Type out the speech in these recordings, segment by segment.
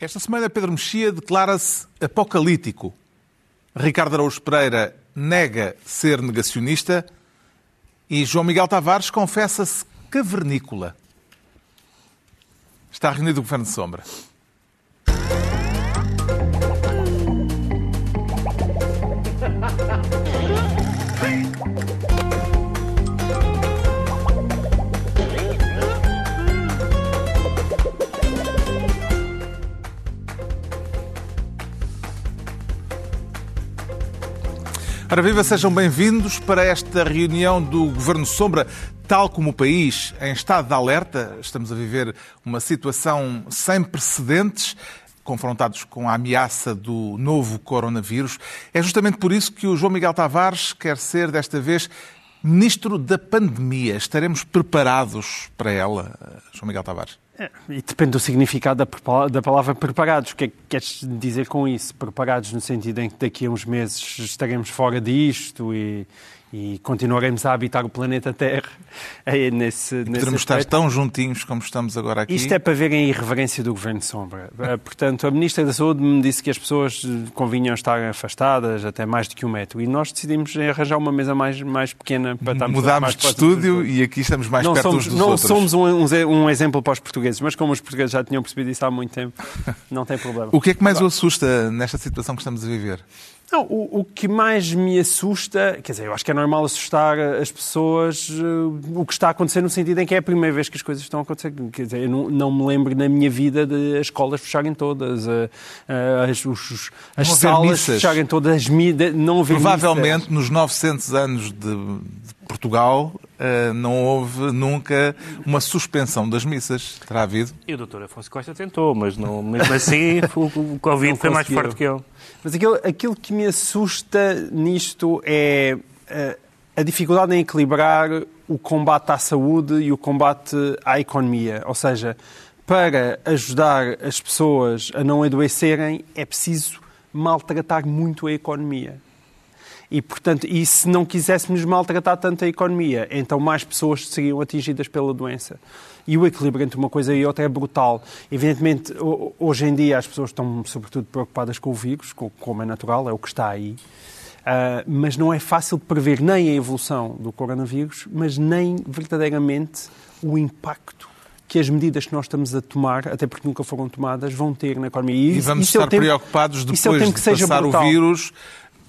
Esta semana Pedro Mexia declara-se apocalíptico. Ricardo Araújo Pereira nega ser negacionista e João Miguel Tavares confessa-se cavernícola. Está reunido o Governo de Sombra. Ora viva, sejam bem-vindos para esta reunião do Governo Sombra. Tal como o país em estado de alerta, estamos a viver uma situação sem precedentes, confrontados com a ameaça do novo coronavírus. É justamente por isso que o João Miguel Tavares quer ser, desta vez, Ministro da Pandemia. Estaremos preparados para ela, João Miguel Tavares? É, e depende do significado da, da palavra preparados. O que é que queres dizer com isso? Preparados no sentido em que daqui a uns meses estaremos fora disto e, e continuaremos a habitar o planeta Terra. É nesse, e poderemos estar tão juntinhos como estamos agora aqui. Isto é para verem a irreverência do Governo de Sombra. Eh, portanto, a Ministra da Saúde me disse que as pessoas convinham estar afastadas até mais de que um metro. E nós decidimos arranjar uma mesa mais, mais pequena para estarmos Mudámos de estúdio e aqui estamos mais não perto somos, uns dos não outros. somos um, um, um, exemplo para os portugueses, mas como os portugueses já tinham percebido isso há muito tempo, não tem problema. o que é que mais o assusta nesta situação que estamos a viver? Não, o, o, que mais me assusta, quer dizer, eu acho que é normal assustar as pessoas uh, o que está a acontecer no sentido em que é a primeira vez que as coisas estão a acontecer. Quer dizer, eu não, não me lembro na minha vida de as escolas fecharem todas, uh, uh, as, os, as salas fecharem todas, as, não haver Provavelmente missas. nos 900 anos de, de Portugal não houve nunca uma suspensão das missas. Terá havido? E o doutor Afonso Costa tentou, mas não, mesmo assim o, Covid foi mais forte que ele. Mas aquilo, aquilo que me assusta nisto é a, a dificuldade em equilibrar o combate à saúde e o combate à economia. Ou seja, para ajudar as pessoas a não adoecerem, é preciso maltratar muito a economia. E, portanto, e se não quiséssemos maltratar tanto a economia, então mais pessoas seriam atingidas pela doença. E o equilíbrio entre uma coisa e outra é brutal. Evidentemente, hoje em dia as pessoas estão sobretudo preocupadas com o vírus, como é natural, é o que está aí. Uh, mas não é fácil de prever nem a evolução do coronavírus, mas nem verdadeiramente o impacto que as medidas que nós estamos a tomar, até porque nunca foram tomadas, vão ter na economia. E, e vamos estar é tempo, preocupados depois é de passar o vírus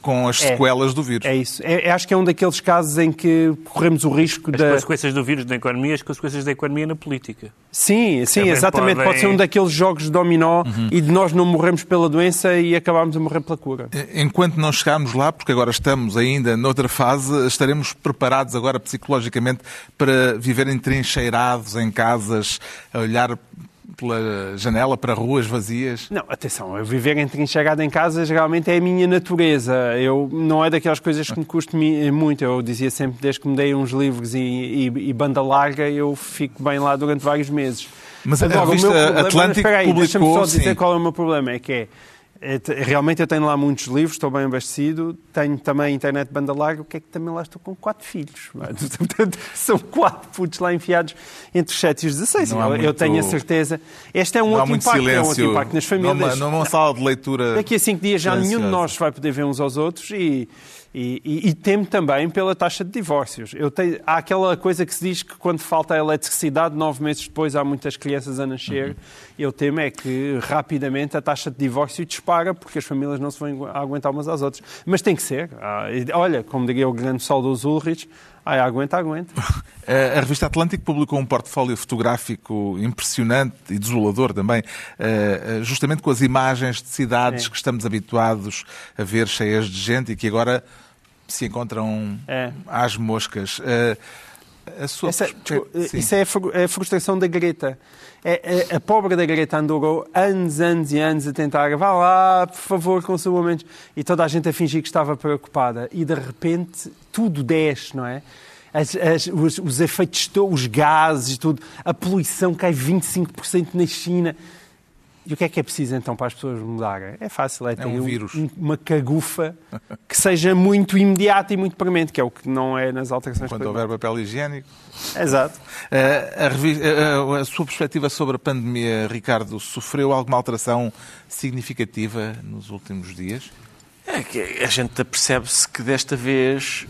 com as é, sequelas do vírus. É isso. É, acho que é um daqueles casos em que corremos o risco as da... As consequências do vírus na economia, as consequências da economia na política. Sim, sim, Também exatamente. Podem... Pode ser um daqueles jogos de dominó uhum. e de nós não morremos pela doença e acabamos a morrer pela cura. Enquanto não chegarmos lá, porque agora estamos ainda noutra fase, estaremos preparados agora psicologicamente para viver entrincheirados em casas, a olhar pela janela para ruas vazias? Não, atenção, eu viver entrincheirado em casa geralmente é a minha natureza. Eu, não é daquelas coisas que me custa muito. Eu dizia sempre, desde que me dei uns livros e, e, e banda larga, eu fico bem lá durante vários meses. Mas Agora, a revista o meu problema, Atlântico aí, publicou... Deixa-me só dizer sim. qual é o meu problema. É que é Realmente eu tenho lá muitos livros, estou bem abastecido, tenho também internet de banda larga, o que é que também lá estou com quatro filhos. Portanto, são quatro putos lá enfiados entre os 7 e os 16. Eu, muito... tenho a certeza. Este é um outro impacto, silêncio. é um outro impacto nas famílias. Numa, numa sala de leitura. Daqui a cinco dias já nenhum de nós vai poder ver uns aos outros e e, e, e, temo também pela taxa de divórcios. Eu tenho, há aquela coisa que se diz que quando falta a eletricidade, nove meses depois há muitas crianças a nascer. Uhum. Eu temo é que rapidamente a taxa de divórcio dispara porque as famílias não se vão aguentar umas às outras. Mas tem que ser. Ah, olha, como diria o grande saudoso Ulrich, ah, aguenta, aguenta. A revista Atlântico publicou um portfólio fotográfico impressionante e desolador também, eh, justamente com as imagens de cidades é. que estamos habituados a ver cheias de gente e que agora se encontram é. às moscas. Eh, a sua Essa, isso é, é a frustração da Greta. É, é, a pobre da Greta andou anos, anos e anos a tentar, vá lá, por favor, consuma menos. E toda a gente a fingir que estava preocupada. E de repente tudo desce, não é? As, as, os, os, efeitos, os gases, tudo, a poluição cai 25% na China. E o que é que é preciso então para as pessoas mudarem? É fácil, é ter um vírus. uma cagufa que seja muito imediata e muito premente, que é o que não é nas alterações Quando houver papel higiênico. Exato. Uh, a, uh, a sua perspectiva sobre a pandemia, Ricardo, sofreu alguma alteração significativa nos últimos dias? É que a gente percebe-se que desta vez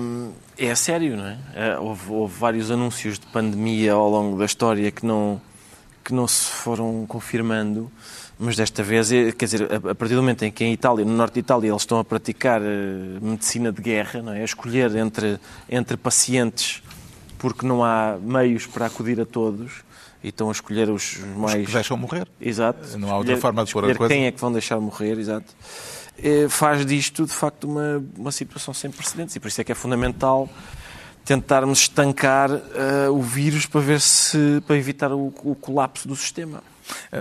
hum, é a sério, não é? Eh, houve, houve vários anúncios de pandemia ao longo da história que não, que não se foram confirmando, mas desta vez, eh, quer dizer, a, partir do momento em que em Itália, no norte de Itália, eles estão a praticar eh, medicina de guerra, não é? A escolher entre, entre pacientes porque não há meios para acudir a todos e estão a escolher os mais. Que deixam morrer. Exato. Não há outra forma de pôr a coisa. quem é que vão deixar morrer, exato. Eh, Faz disto, de facto, uma, uma situação sem precedentes. E por isso é que é fundamental tentarmos estancar eh, o vírus para ver se para evitar o, o colapso do sistema.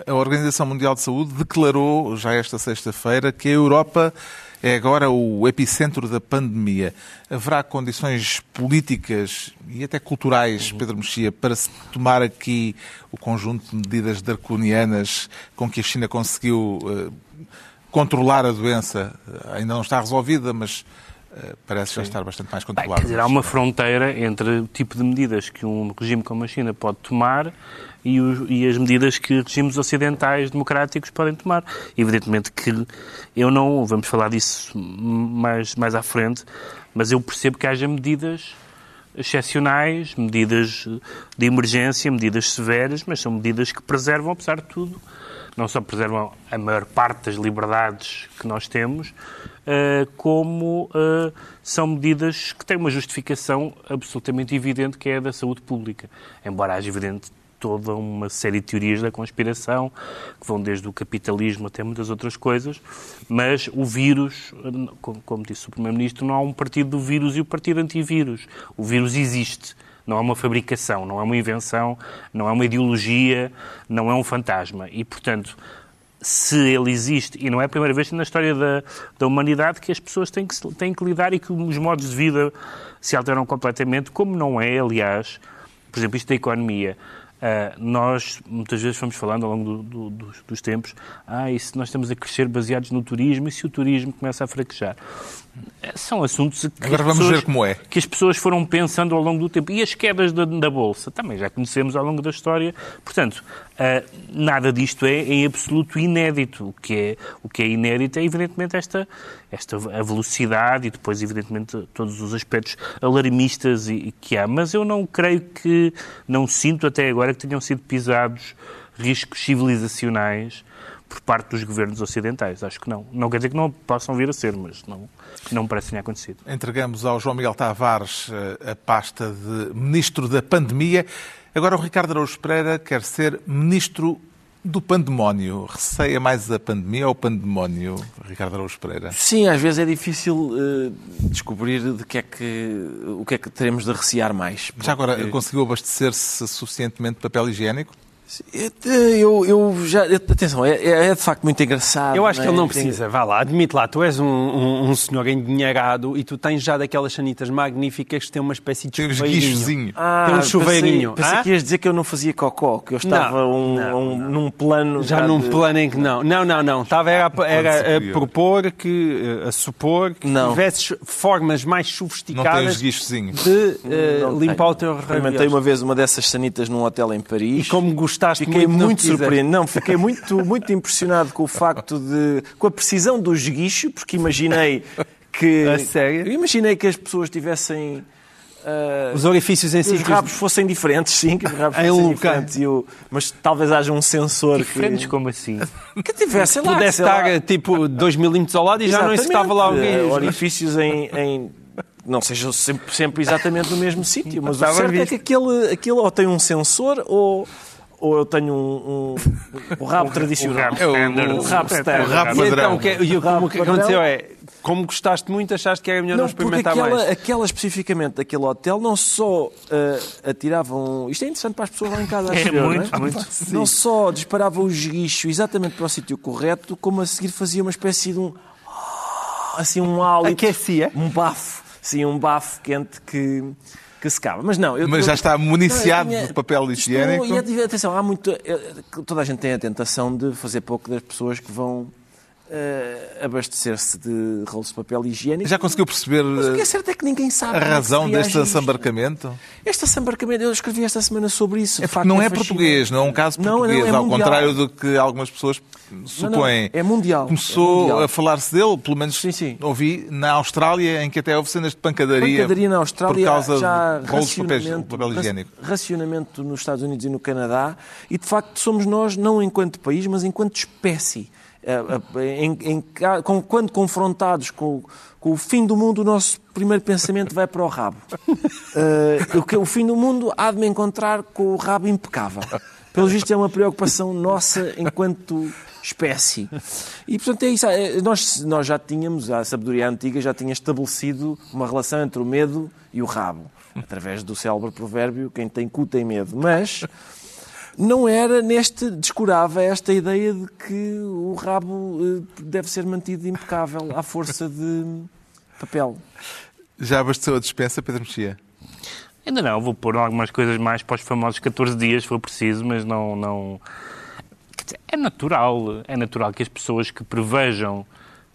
A Organização Mundial de Saúde declarou, já esta sexta-feira, que a Europa é agora o epicentro da pandemia. Haverá condições políticas e até culturais, Pedro Mexia, para se tomar aqui o conjunto de medidas draconianas com que a China conseguiu eh, controlar a doença? Ainda não está resolvida, mas eh, parece já estar bastante mais Bem, controlada. quer dizer, há uma fronteira entre o tipo de medidas que um regime como a China pode tomar e, os- e as medidas que regimes ocidentais democráticos podem tomar. Evidentemente que eu não, vamos falar disso mais, mais à frente, mas eu percebo que haja medidas excepcionais, medidas de emergência, medidas severas, mas são medidas que preservam, apesar de tudo, não só preservam a maior parte das liberdades que nós temos, eh, como eh, são medidas que têm uma justificação absolutamente evidente, que é a da saúde pública. Embora haja evidente toda uma série de teorias da conspiração, que vão desde o capitalismo até muitas outras coisas, mas o vírus, eh, como, disse o Primeiro-Ministro, não há um partido do vírus e o partido antivírus. O vírus existe. Não é uma fabricação, não é uma invenção, não é uma ideologia, não é um fantasma. E, portanto, se ele existe, e não é a primeira vez na história da, da humanidade que as pessoas têm que, têm que lidar e que os modos de vida se alteram completamente, como não é, aliás, por exemplo, isto da economia. Ah, nós muitas vezes fomos falando ao longo do- do- dos, dos tempos, ah, e se nós estamos a crescer baseados no turismo, e se o turismo começa a fraquejar? São assuntos que Agora as vamos pessoas- ver como é. que as pessoas foram pensando ao longo do tempo. E as quedas da, da Bolsa também já conhecemos ao longo da história. Portanto, ah, nada disto é em absoluto inédito. O que é, o que é inédito é, evidentemente, esta, esta a velocidade e depois, evidentemente, todos os aspectos alarmistas e, e que há. Mas eu não creio que, não sinto até agora que tenham sido pisados riscos civilizacionais por parte dos governos ocidentais. Acho que não. Não quer dizer que não possam vir a ser, mas não, não me parece que tenha acontecido. Entregamos ao João Miguel Tavares eh, a pasta de Ministro da Pandemia. Agora o Ricardo Araújo Pereira quer ser Ministro do Pandemónio. Receia mais a pandemia ou o pandemónio, Ricardo Araújo Pereira? Sim, às vezes é difícil eh, descobrir de que é que, o que é que teremos de recear mais. Já agora, Porque- conseguiu abastecer-se suficientemente de papel higiênico? Eu, eu já. Atenção, é, é- é de facto muito engraçado. Eu acho que é? ele não precisa. Vá lá, admite lá, tu és um, um, um senhor endinheirado e tu tens já daquelas sanitas magníficas que têm uma espécie de Tem uns chuveirinho. Ah, Tem um chuveirinho. Pensei, pensei Hã? que ias dizer que eu não fazia cocó, que eu estava Não, um- não, um- num plano. Já num de- plano em que não. Não, não, não. Estava era, a- era a propor que, eh, a supor que Não. tivesses formas mais Não sofisticadas de Não limpar tenho. o teu Experimentei rabiosco. uma vez uma dessas sanitas num hotel em Paris. E como gostaste Fiquei muito, muito surpreendido. Não, fiquei muito, muito impressionado com o facto de. com a precisão do esguicho, porque imaginei que. A sério? Eu imaginei que as pessoas tivessem. ah, Os orifícios em que os rabos fossem diferentes, sim, que os rabos Em fossem local. diferentes. E o- mas talvez haja um sensor Diferentes que, como assim? que tivesse, lá, pudesse sei lá, estar tipo 2 milímetros ao lado e já não Exatamente, estava lá alguém. Orifícios em. em- não sejam sempre, sempre exatamente no mesmo sítio, mas o certo é visto. que aquele, aquele ou tem um sensor ou, ou eu tenho um, um, o rabo tradicional. É o- standard. o rabo standard. o rabo E então, o que, e como o que Padrão. aconteceu é, como gostaste muito, achaste que era melhor não, Não, porque experimentar aquela, mais. aquela especificamente daquele hotel não só eh, atiravam. Isto é interessante para as pessoas lá em casa, acho É, eu, muito, não é? muito. Não só disparava o esguicho exatamente para o sítio correto, como a seguir fazia uma espécie de um. Assim, um hálito. Aquecia? Um bafo. Sim, um bafo quente que, que secava. Mas não. Eu, Mas já está municiado Não, eu tinha- de papel higiênico. não- E atenção, há muito. eh, Toda a gente tem a tentação de fazer pouco das pessoas que vão eh, abastecer-se de rolos de papel higiênico. Já conseguiu perceber Mas o que é eh, certo é que ninguém sabe a é razão deste assambarcamento? Este assambarcamento, eu escrevi esta semana sobre isso. É facto, não é fascinante. português, não é um caso Não, não, português, é ao mundial. contrário do que algumas pessoas supõem. é mundial, Começou é mundial. a falar-se dele, pelo menos Sim, sim. ouvi na Austrália, em que até houve cenas de pancadaria, Pancadaria na Austrália, por causa já de rolos de papel, papel higiênico. Racionamento nos Estados Unidos e no Canadá. E, de facto, somos nós, não enquanto país, mas enquanto espécie. Eh, eh, em- em com- quando confrontados com, com o fim do mundo, o nosso primeiro pensamento vai para o rabo. Eh, o, que, o fim do mundo há de me encontrar com o rabo impecável. Pelo visto, é uma preocupação nossa enquanto espécie. E, portanto, é isso. Nós, nós já tínhamos, a sabedoria antiga já tinha estabelecido uma relação entre o medo e o rabo, através do célebre provérbio: quem tem cu tem medo. Mas não era neste, descurava esta ideia de que o rabo eh, deve ser mantido impecável à força de papel. Já abasteceu a dispensa, Pedro Mexia? Ainda não, vou pôr algumas coisas mais para os famosos 14 dias, se for preciso, mas não. não... Dizer, é natural, é natural que as pessoas que prevejam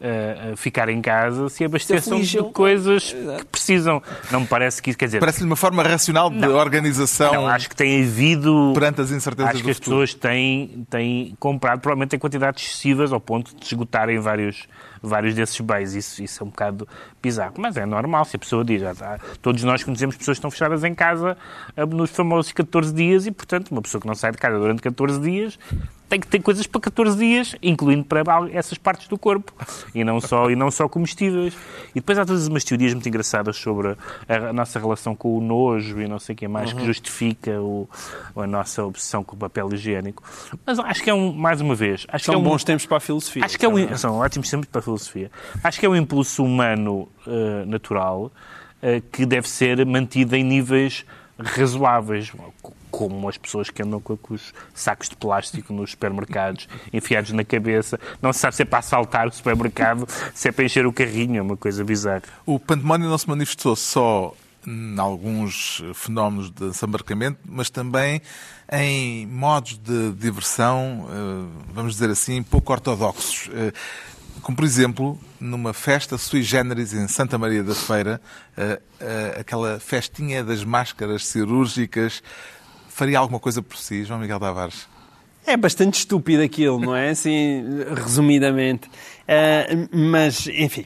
eh, ficar em casa se abasteçam de coisas que precisam. Não me parece que isso quer dizer. Parece-lhe uma forma racional de Não. organização Não, acho que tem havido. perante as incertezas Acho do que as futuro. pessoas têm, têm comprado, provavelmente em quantidades excessivas, ao ponto de esgotarem vários, vários desses bens. Isso, isso é um bocado bizarro. Mas é normal, se a pessoa diz. Já está, todos nós conhecemos pessoas que estão fechadas em casa ah, nos famosos 14 dias e, portanto, uma pessoa que não sai de casa durante 14 dias tem que ter coisas para 14 dias, incluindo para essas partes do corpo e não só, e não só comestíveis. E depois há todas umas teorias muito engraçadas sobre a, nossa relação com o nojo e não sei o que mais que justifica o, a nossa obsessão com o papel higiênico. Mas acho que é um, mais uma vez, acho São que é um, bons tempos para a filosofia. Acho que é um, são ótimos tempos para a filosofia. Acho que é um impulso humano eh, natural eh, que deve ser mantido em níveis razoáveis, como as pessoas que andam com, os sacos de plástico nos supermercados enfiados na cabeça. Não se sabe se é para assaltar o supermercado, se é para encher o carrinho, é uma coisa bizarra. O pandemónio não se manifestou só em alguns fenómenos de desembarcamento, mas também em modos de diversão, eh, vamos dizer assim, pouco ortodoxos. Eh, Como, por exemplo, numa festa sui generis em Santa Maria da Feira, eh, aquela festinha das máscaras cirúrgicas, faria alguma coisa por si, João Miguel Tavares? É bastante estúpido aquilo, não é? Assim, resumidamente. Ah, mas, enfim,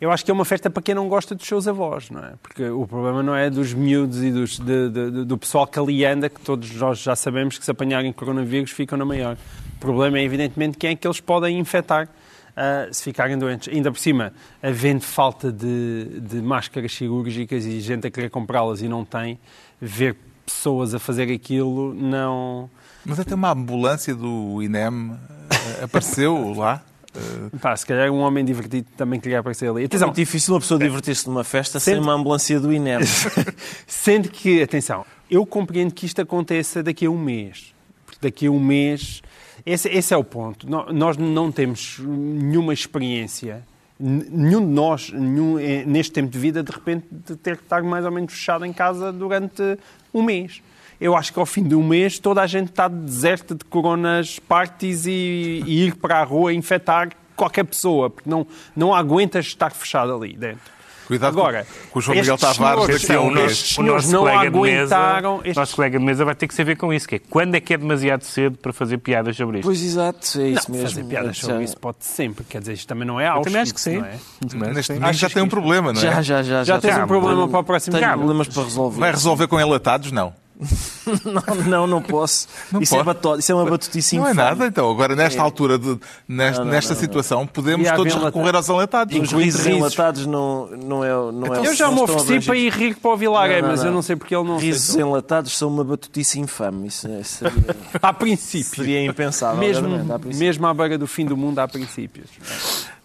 eu acho que é uma festa para quem não gosta dos seus avós, não é? Porque o problema não é dos miúdos e dos, de- de- do pessoal que ali anda, que todos nós já sabemos que se apanharem coronavírus ficam na maior. O problema é, evidentemente, quem é que eles podem infectar. ah, se ficarem doentes. Ainda por cima, havendo falta de, de máscaras cirúrgicas e gente a querer comprá-las e não tem, ver pessoas a fazer aquilo não. Mas até uma ambulância do INEM eh, apareceu lá. Eh, Pá, se calhar um homem divertido também queria aparecer ali. É Atenção, muito difícil uma pessoa divertir-se numa festa sem Sente- uma ambulância do INEM. sendo que, atenção, eu compreendo que isto aconteça daqui a um mês. Porque daqui a um mês, esse, esse é o ponto. Nós não temos nenhuma experiência, nenhum de nós, nenhum, eh, neste tempo de vida, de repente, de ter que estar mais ou menos fechado em casa durante um mês. Eu acho que ao fim de um mês toda a gente está deserta de coronas parties e, e ir para a rua infectar qualquer pessoa, porque não, não aguentas estar fechado ali dentro. Cuidado Agora, com, o João Miguel estes Tavares daqui a um mês. estes senhores não colega de aguentaram mesa, estes- nosso colega de mesa vai ter que saber com isso, que é quando é que é demasiado cedo para fazer piadas sobre isto. Pois exato, é isso não, mesmo. fazer piadas Já- sobre isso pode sempre. Quer dizer, isto também não é Eu Auschwitz, também acho que sim. não é? Também Neste momento já tem um problema, não é? Já, já, já. Já tens um problema para o próximo Tenho problemas para resolver. Vai resolver com enlatados? Não. Não, não, não posso. Não isso, É pode. bato- isso é uma batutice Não é infame. nada, então. Agora, nesta altura, de, nesta, Não, não, nesta não, situação, podemos todos recorrer aos enlatados. Os risos enlatados não, não é, não é Eu já me ofereci para ir rir para o não, mas eu não. sei porque ele não Risos enlatados são uma batutice infame. Isso é- seria, Há princípios. seria impensável. Mesmo, princípio. mesmo à beira do fim do mundo há princípios.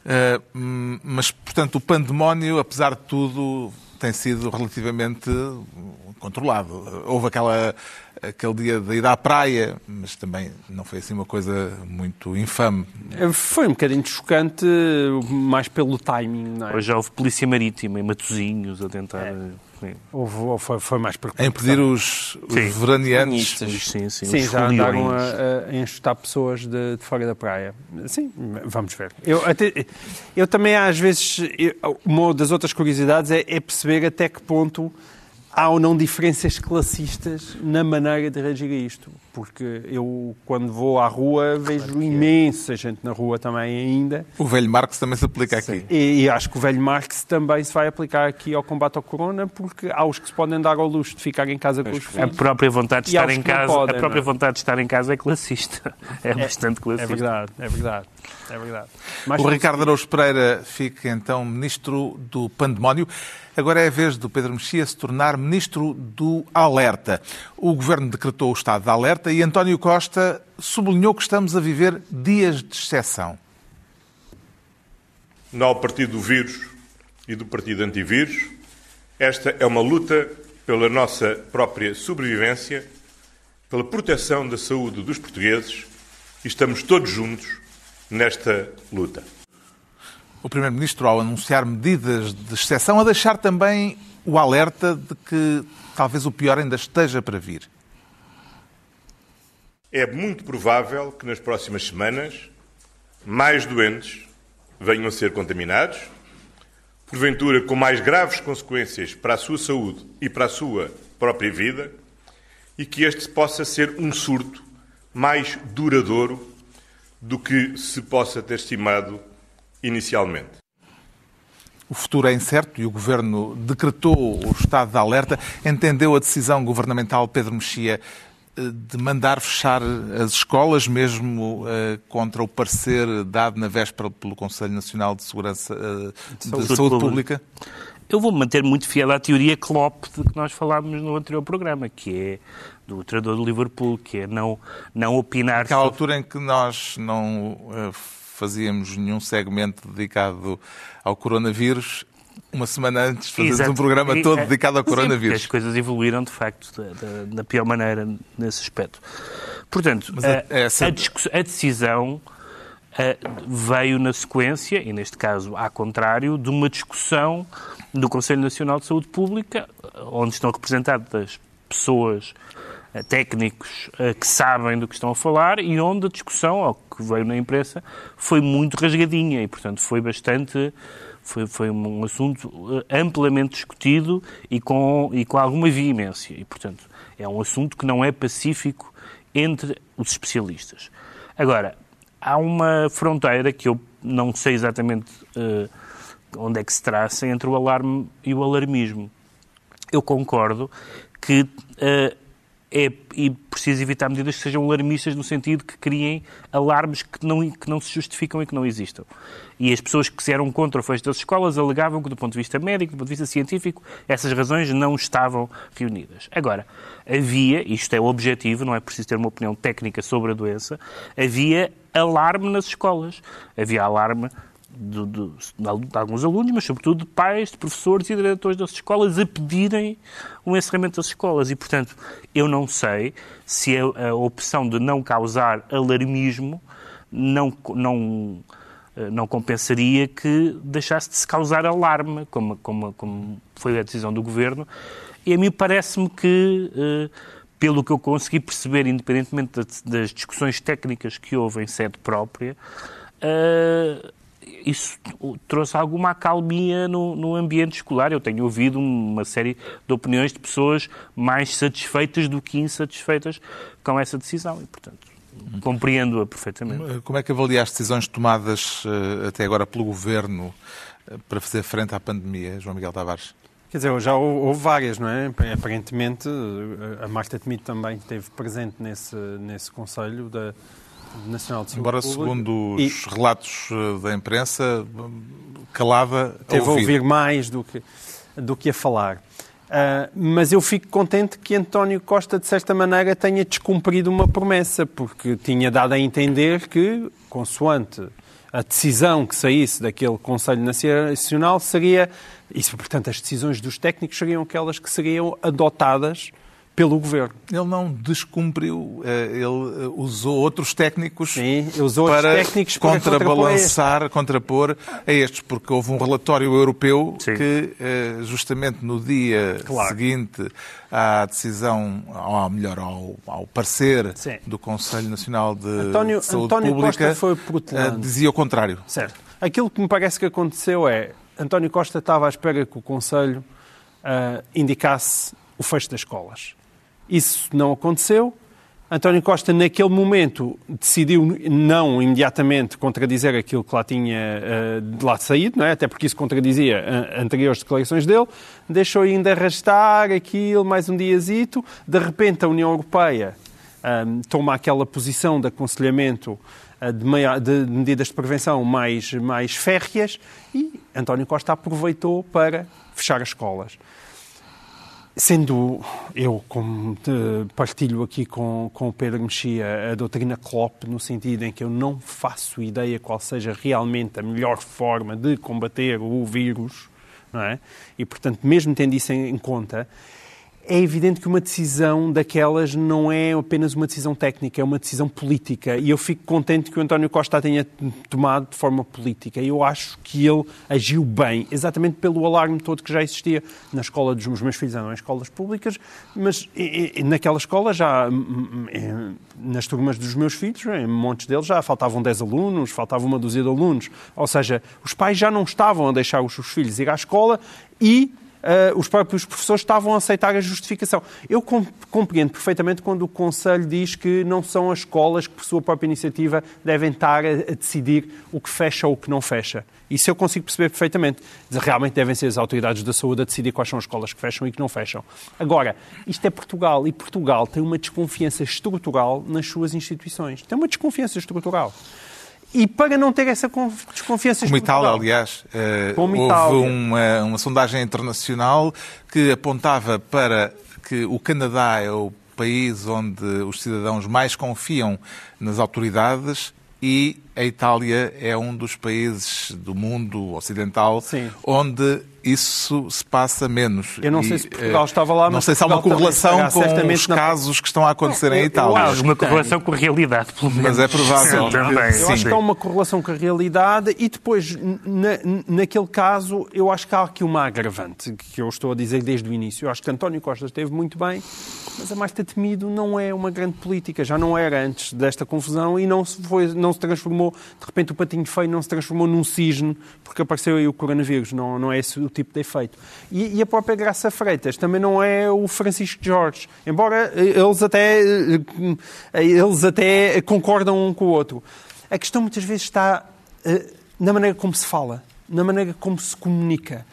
Uh, mas, portanto, o pandemónio, apesar de tudo, tem sido relativamente controlado. Houve aquela, aquele dia de ir à praia, mas também não foi assim uma coisa muito infame. Foi um bocadinho chocante, mais pelo timing, não é? Hoje já houve polícia marítima em Matosinhos a tentar... É. Sim. Houve, foi, foi mais por A impedir os, os Sim. veraneantes. Sim, sim, Sim, os já andaram foliões. a, a enxutar pessoas de, de fora da praia. Sim, vamos ver. Eu, até- eu também, às vezes, eu- uma das outras curiosidades é, é perceber até que ponto há ou não diferenças classistas na maneira de reagir a isto. Porque eu, quando vou à rua, vejo imensa gente na rua também ainda. O velho Marcos também se aplica aqui. E, e acho que o velho Marx também se vai aplicar aqui ao combate ao corona, porque há os que se podem dar ao luxo de ficar em casa com os A filhos. própria vontade de estar em casa, podem, a própria não é? vontade de estar em casa é classista. É, bastante É classista. verdade, é verdade, é verdade. Mais O Ricardo Araújo Pereira fica então ministro do pandemónio. Agora é a vez do Pedro Mexia se tornar ministro do alerta. O governo decretou o estado de alerta e António Costa sublinhou que estamos a viver dias de exceção. Não ao partido do vírus e do partido antivírus. Esta é uma luta pela nossa própria sobrevivência, pela proteção da saúde dos portugueses e estamos todos juntos nesta luta. O Primeiro-Ministro, ao anunciar medidas de exceção, a deixar também o alerta de que talvez o pior ainda esteja para vir. É muito provável que nas próximas semanas mais doentes venham a ser contaminados, porventura com mais graves consequências para a sua saúde e para a sua própria vida, e que este possa ser um surto mais duradouro do que se possa ter estimado inicialmente. O futuro é incerto e o Governo decretou o estado de alerta. Entendeu a decisão governamental, Pedro Mexia, eh, de mandar fechar as escolas, mesmo eh, contra o parecer dado na véspera pelo Conselho Nacional de Segurança eh, de Saúde Saúde, Pública. Pública? Eu vou manter muito fiel à teoria Klopp de que nós falámos no anterior programa, que é do treinador do Liverpool, que é não, não opinar Naquela sobre... altura em que nós não eh, fazíamos nenhum segmento dedicado ao coronavírus, uma semana antes fazemos Exato. um programa todo é- dedicado ao Sim, coronavírus. As coisas evoluíram, de facto, da, da- da pior maneira nesse aspecto. Portanto, é- a, é essa- a discuss- a decisão eh, veio na sequência, e neste caso, ao contrário, de uma discussão do Conselho Nacional de Saúde Pública, onde estão representadas pessoas, eh, técnicos eh, que sabem do que estão a falar e onde a discussão, ao que veio na imprensa, foi muito rasgadinha e, portanto, foi bastante. Foi, foi um assunto eh, amplamente discutido e com, e com alguma veemência. E, portanto, é um assunto que não é pacífico entre os especialistas. Agora, há uma fronteira que eu não sei exatamente eh, onde é que se traça entre o alarme e o alarmismo. Eu concordo que eh, é e preciso evitar medidas que sejam alarmistas no sentido que criem alarmes que não, que não se justificam e que não existam. E as pessoas que eram contra o fecho das escolas alegavam que, do ponto de vista médico, do ponto de vista científico, essas razões não estavam reunidas. Agora, havia, isto é o objetivo, não é preciso ter uma opinião técnica sobre a doença, havia alarme nas escolas. Havia alarme de, de- de alguns alunos, mas sobretudo de pais, de professores e diretores das escolas a pedirem o encerramento das escolas. E, portanto, eu não sei se a, a opção de não causar alarmismo não, não, eh, não compensaria que deixasse de se causar alarme, como, como, como foi a decisão do Governo. E a mim parece-me que, eh, pelo que eu consegui perceber, independentemente das, das discussões técnicas que houve em sede própria, eh, isso trouxe alguma acalmia no, no ambiente escolar. Eu tenho ouvido uma série de opiniões de pessoas mais satisfeitas do que insatisfeitas com essa decisão e, portanto, compreendo-a perfeitamente. Como é que avalia as decisões tomadas eh, até agora pelo Governo eh, para fazer frente à pandemia, João Miguel Tavares? Quer dizer, já hou- houve várias, não é? Aparentemente, a Marta Temido também esteve presente nesse, nesse Conselho da Nacional de Saúde Embora, Pública. segundo E- os relatos eh, da imprensa, calava a teve a ouvir. ouvir mais do que, do que a falar. Ah, mas eu fico contente que António Costa, de certa maneira, tenha descumprido uma promessa, porque tinha dado a entender que, consoante a decisão que saísse daquele Conselho Nacional, seria. Isso, portanto, as decisões dos técnicos seriam aquelas que seriam adotadas pelo governo. Ele não descumpriu, eh, ele eh, usou outros técnicos Sim, usou para técnicos para contrabalançar, contrapor a estes, porque houve um relatório europeu Sim. que, eh, justamente no dia Claro. seguinte à decisão, ou melhor, ao, ao parecer Sim. do Conselho Nacional de António- Saúde António Pública, dizia o contrário. Certo. Aquilo que me parece que aconteceu é António Costa estava à espera que o Conselho ah, indicasse o fecho das escolas. Isso não aconteceu. António Costa, naquele momento, decidiu não imediatamente contradizer aquilo que lá tinha ah, de lá saído, não é? até porque isso contradizia ah, anteriores declarações dele, deixou ainda arrastar aquilo mais um diazito. De repente, a União Europeia ah, toma aquela posição de aconselhamento de, de medidas de prevenção mais, mais férreas e António Costa aproveitou para fechar as escolas. Sendo eu, como partilho aqui com, com o Pedro Mexia, a doutrina Klopp, no sentido em que eu não faço ideia qual seja realmente a melhor forma de combater o vírus, não é? E, portanto, mesmo tendo isso em em conta, é evidente que uma decisão daquelas não é apenas uma decisão técnica, é uma decisão política. E eu fico contente que o António Costa a tenha tomado de forma política. Eu acho que ele agiu bem, exatamente pelo alarme todo que já existia na escola dos os meus filhos, andam em escolas públicas, mas naquela escola já, hum, hum, eh, nas turmas dos meus filhos, em montes deles já faltavam 10 alunos, faltava uma dúzia de alunos. Ou seja, os pais já não estavam a deixar os seus filhos ir à escola e Uh, os próprios professores estavam a aceitar a justificação. Eu com- compreendo perfeitamente quando o Conselho diz que não são as escolas que, por sua própria iniciativa, devem estar a, a decidir o que fecha ou o que não fecha. Isso eu consigo perceber perfeitamente. Realmente devem ser as autoridades da saúde a decidir quais são as escolas que fecham e que não fecham. Agora, isto é Portugal e Portugal tem uma desconfiança estrutural nas suas instituições. Tem uma desconfiança estrutural. E para não ter essa conf- desconfiança Como Itália, estrutural... aliás, eh, Como houve Itália. uma, uma sondagem internacional que apontava para que o Canadá é o país onde os cidadãos mais confiam nas autoridades e a Itália é um dos países do mundo ocidental Sim. onde isso se passa menos. Eu não E, sei se Portugal eh, estava lá, Não mas sei se há uma Portugal correlação com os na- casos que estão a acontecer Não, em eu- eu Itália. acho- Alguma correlação com a realidade, pelo menos. Mas é provável. Sim, também. Eu Sim. acho que há uma correlação com a realidade e depois, na, naquele caso, eu acho que há aqui uma agravante, que eu estou a dizer desde o início. Eu acho que António Costa esteve muito bem, mas a mais ter temido não é uma grande política. Já não era antes desta confusão e não se, foi, não se transformou, de repente o patinho feio não se transformou num cisne porque apareceu aí o coronavírus. Não, não é esse o tipo de efeito. E, e a própria Graça Freitas também não é o Francisco Jorge. Embora eh, eles até, eh, eles até concordam um com o outro. A questão muitas vezes está eh, na maneira como se fala, na maneira como se comunica.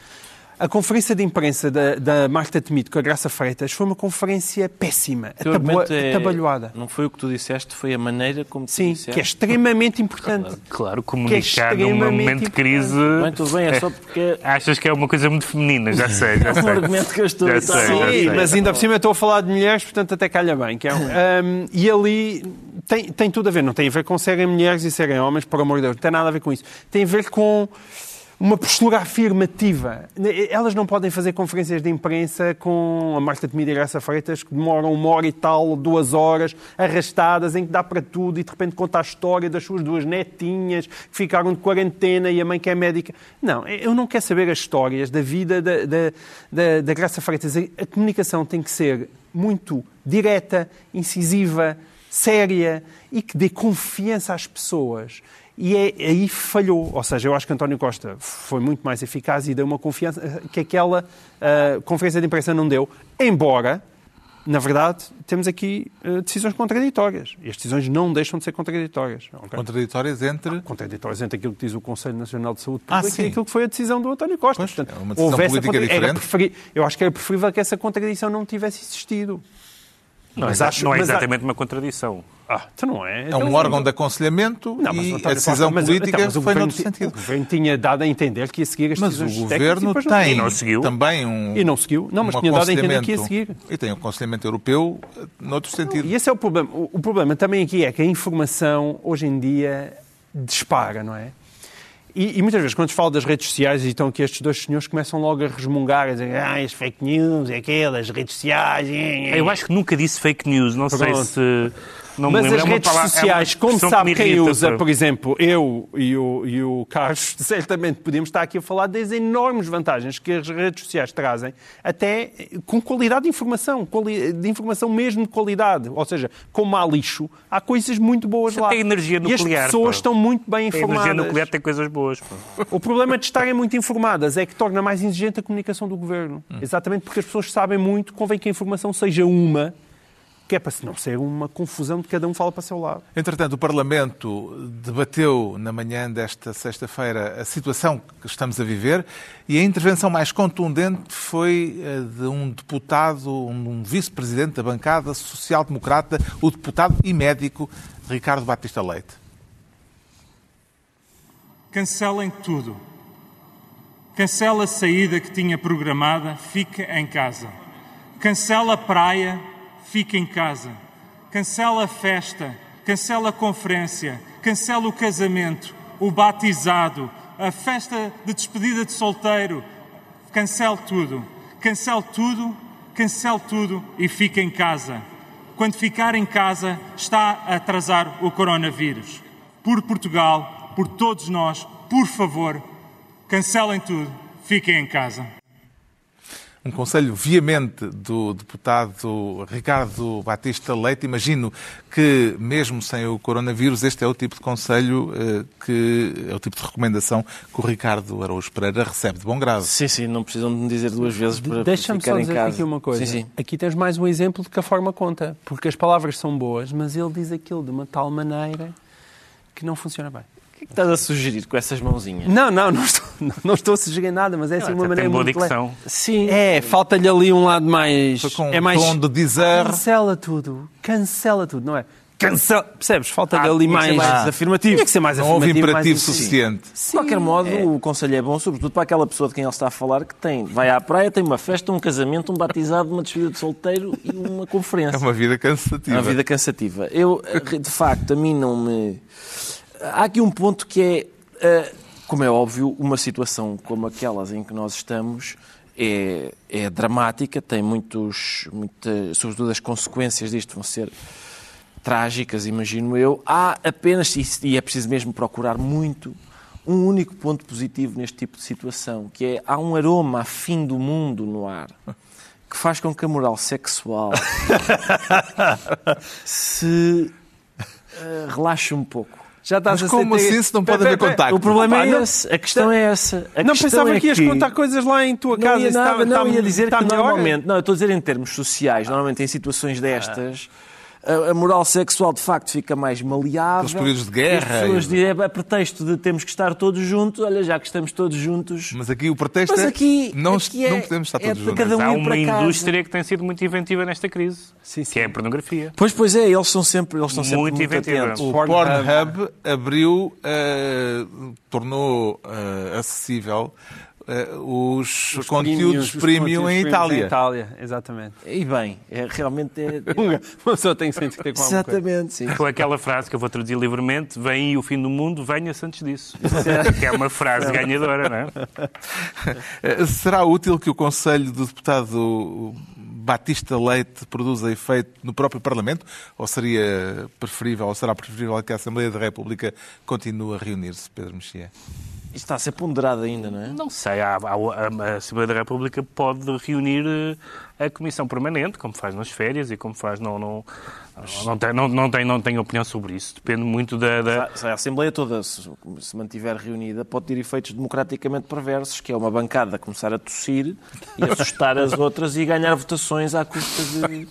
A conferência de imprensa da, da Marta Temido com a Graça Freitas foi uma conferência péssima, atabua- é- atabalhoada. Não foi o que tu disseste, foi a maneira como tu Sim, disseste. que é extremamente importante. Claro, Que é comunicar num momento de crise. Bem, tudo bem, é só porque Achas que é uma coisa muito feminina, já sei, já é um sei. argumento que eu estou Já a sei, já Sim, sei. mas ainda por cima eu estou a falar de mulheres, portanto até calha bem. Que é um, um, e ali tem, tem tudo a ver, não tem a ver com serem mulheres e serem homens, por amor de Deus, não tem nada a ver com isso. Tem a ver com uma postura afirmativa. Elas não podem fazer conferências de imprensa com a Marta Temida e a Graça Freitas que demoram uma hora e tal, duas horas, arrastadas, em que dá para tudo e de repente conta a história das suas duas netinhas que ficaram de quarentena e a mãe que é médica. Não, eu não quero saber as histórias da vida da, da, da, da Graça Freitas. A comunicação tem que ser muito direta, incisiva, séria e que dê confiança às pessoas. E é, aí falhou. Ou seja, eu acho que António Costa foi muito mais eficaz e deu uma confiança que aquela ah, conferência de imprensa não deu. Embora, na verdade, temos aqui eh, decisões contraditórias. E as decisões não deixam de ser contraditórias. ok? Contraditórias entre. contraditórias entre aquilo que diz o Conselho Nacional de Saúde Ah, Pública sim. e aquilo que foi a decisão do António Costa. Pois, Portanto, é uma decisão política diferente. preferi- Eu acho que era preferível que essa contradição não tivesse existido. Não, Mas é, acho- não é mas há- exatamente uma contradição. Ah, então não é. É Então, um órgão de aconselhamento Não, mas o e a decisão mas- política então, mas o foi governo noutro ti- sentido. O governo tinha dado a entender que ia seguir as Mas o decisões técnicas e governo não tem não seguiu. também um. E não seguiu. Não, mas um tinha dado a entender que ia seguir. E tem um aconselhamento europeu eh, noutro sentido. E esse é o problema. O, o problema também aqui é que a informação, hoje em dia, dispara, não é? E, e, muitas vezes, quando se fala das redes sociais, e estão aqui estes dois senhores começam logo a resmungar, a dizer, ah, as fake news, é aquelas redes sociais. Eu acho que nunca disse fake news, não Pronto. sei se. Não Mas as é redes palavra, sociais, é como sabe que quem usa, por exemplo, eu e o, e o Carlos, certamente podíamos estar aqui a falar das enormes vantagens que as redes sociais trazem, até com qualidade de informação, de informação mesmo de qualidade. Ou seja, como há lixo, há coisas muito boas Você lá. Tem energia nuclear. E as pessoas pô. estão muito bem informadas. A energia nuclear tem coisas boas. Pô. O problema de estarem muito informadas é que torna mais exigente a comunicação do governo. Hum. Exatamente porque as pessoas sabem muito, convém que a informação seja uma que é para não ser uma confusão de cada um fala para o seu lado. Entretanto, o Parlamento debateu na manhã desta sexta-feira a situação que estamos a viver e a intervenção mais contundente foi de um deputado, um vice-presidente da bancada social-democrata, o deputado e médico Ricardo Batista Leite. Cancelem tudo. Cancela a saída que tinha programada, fica em casa. Cancela a praia, fica em casa. Cancela a festa, cancela a conferência, cancela o casamento, o batizado, a festa de despedida de solteiro. Cancele tudo. Cancele tudo, cancele tudo e fique em casa. Quando ficar em casa, está a atrasar o coronavírus. Por Portugal, por todos nós, por favor, cancelem tudo, fiquem em casa um conselho veemente do deputado Ricardo Batista Leite. Imagino que, mesmo sem o coronavírus, este é o tipo de conselho eh, que é o tipo de recomendação que o Ricardo Araújo Pereira recebe de bom grado. Sim, sim, não precisam de me dizer duas vezes para Deixa-me só dizer aqui uma coisa. Sim, sim. Aqui tens mais um exemplo de que a forma conta, porque as palavras são boas, mas ele diz aquilo de uma tal maneira que não funciona bem que, é que estás a sugerir com essas mãozinhas? Não, não, não estou, não, não estou a sugerir nada, mas é assim uma maneira boa muito dicção. Sim. É, falta-lhe ali um lado mais... com é mais... tom de dizer... Cancela tudo, cancela tudo, não é? Cancela, percebes? Falta-lhe ah, ali mais, mais afirmativo. Tinha que ser mais não afirmativo. Não houve imperativo suficiente. Sim. De qualquer modo, é. o conselho é bom, sobretudo para aquela pessoa de quem ele está a falar, que tem, vai à praia, tem uma festa, um casamento, um batizado, uma despedida de solteiro e uma conferência. É uma vida cansativa. É uma vida cansativa. Eu, de facto, a mim não me... Há aqui um ponto que é eh, como é óbvio, uma situação como aquelas em que nós estamos é, é dramática, tem muitos, muitas, sobretudo as consequências disto vão ser trágicas, imagino eu. Há apenas, e é preciso mesmo procurar muito, um único ponto positivo neste tipo de situação, que é há um aroma a fim do mundo no ar que faz com que a moral sexual se uh, relaxe um pouco. Já estás Mas como assim se não pode haver contacto? O problema é esse. A questão é essa. A não pensava é que ias contar coisas lá em tua casa. Não ia, nada, está, não, está, ia dizer está que normalmente... Não, eu estou a dizer em termos sociais. Normalmente em situações destas... Ah a moral sexual de facto fica mais maleável. Os períodos de guerra. As pessoas dizem, é a pretexto de temos que estar todos juntos, olha, já que estamos todos juntos. Mas aqui o pretexto Mas aqui, é não, aqui é, não podemos estar é todos é juntos. Cada um Há uma indústria que tem sido muito inventiva nesta crise, sim, sim. que é a pornografia. Pois, pois é, eles são sempre, eles são muito, sempre muito inventiva. Atentos. O Pornhub abriu, uh, tornou uh, acessível os, os, conteúdos premium, os em Itália. Em Itália, exatamente. E bem, é, realmente é... Uma pessoa tem que tem com Exatamente, sim. Com aquela frase que eu vou traduzir livremente, vem aí o fim do mundo, venha-se antes disso. que é uma frase ganhadora, não é? Eh, será útil que o Conselho do Deputado Batista Leite produza efeito no próprio Parlamento? Ou seria preferível, ou será preferível que a Assembleia da República continue a reunir-se, Pedro Mexia? Está a ser ponderado ainda, não é? Não sei. A, a, a Assembleia da República pode reunir eh, a Comissão Permanente, como faz nas férias e como faz no, no, não, tem, não, não, tem, não tenho opinião sobre isso. Depende muito da. da... Se a Assembleia toda se, se mantiver reunida, pode ter efeitos democraticamente perversos, que é uma bancada começar a tossir e assustar as outras e ganhar votações à custa de.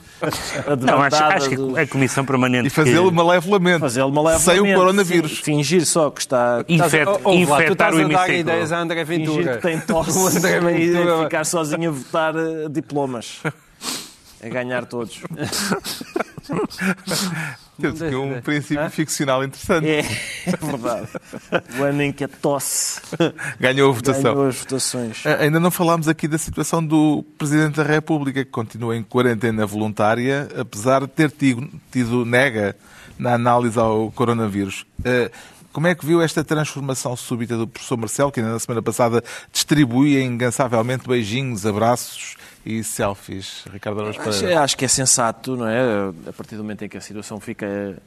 Não, acho, acho que a Comissão Permanente. E fazê-lo malevolamente. Fazê-lo malevolamente. Sem o coronavírus. Fingir só que está. Infet, oh, oh, infectar o hemiciclo. ideias a André Ventura. Fingir que tem tosse e ficar sozinho a votar uh, A ganhar todos. Temos aqui um princípio Hã? ficcional interessante. É, é verdade. O ano em que a tosse ganhou a votação. Ganhou as votações. Ainda não falámos aqui da situação do Presidente da República, que continua em quarentena voluntária, apesar de ter tido, tido nega na análise ao coronavírus. Como é que viu esta transformação súbita do professor Marcelo, que ainda na semana passada distribuía incansavelmente beijinhos, abraços e selfies? Ricardo Araújo Acho, Pereira. acho que é sensato, não é? A partir do momento em que a situação fica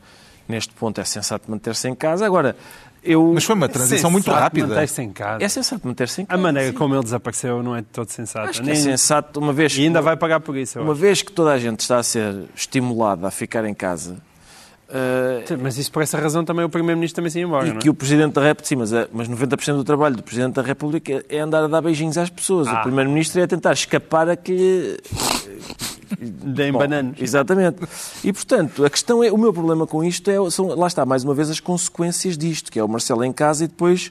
neste ponto, é sensato manter-se em casa. Agora, eu. Mas foi uma transição muito Sensato rápida. Manter-se em casa. É sensato manter-se em A casa. maneira sim. como ele desapareceu não é de todo sensata. Acho que é sensato, uma vez. E ainda vai pagar por isso. Uma acho. vez que toda a gente está a ser estimulada a ficar em casa. Eh, Mas isso por essa razão também o Primeiro-Ministro também se ia embora, E não é? que o Presidente da República, sim, mas, é- mas 90% do trabalho do Presidente da República é andar a dar beijinhos às pessoas. Ah. O Primeiro-Ministro é tentar escapar a que Deem Bom, bananas. Exatamente. E, portanto, a questão é, o meu problema com isto é, são, lá está, mais uma vez, as consequências disto, que é o Marcelo em casa e depois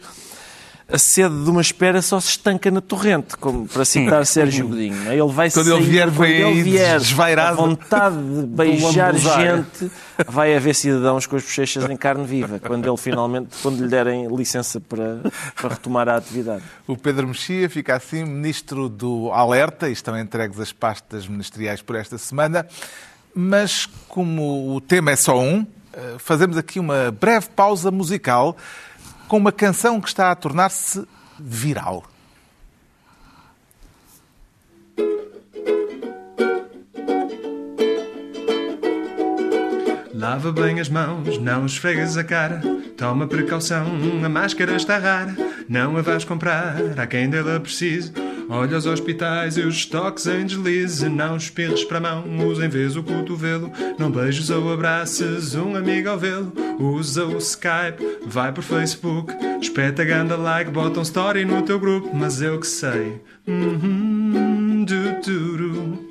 a sede de uma espera só se estanca na torrente, como para citar Sérgio Godinho. é? Ele vai Quando ele sair- vier, quando ele vier, desvairado a vontade de beijar gente, vai haver cidadãos com as bochechas em carne viva, quando ele finalmente, quando lhe derem licença para, para retomar a atividade. O Pedro Mexia fica assim ministro do Alerta e estão entregues as pastas ministeriais por esta semana. Mas como o tema é só um, eh, fazemos aqui uma breve pausa musical com uma canção que está a tornar-se viral. Lava bem as mãos, não esfregas a cara. Toma precaução, a máscara está rara. Não a vais comprar, há quem dela precise. Olha os hospitais e os estoques em deslize. Não espirres para a mão, usa em vez o cotovelo. Não beijes ou abraças um amigo ao vê-lo. Usa o Skype, vai por Facebook. Espeta ganda like, bota um story no teu grupo. Mas eu que sei. Uhum, du, duru.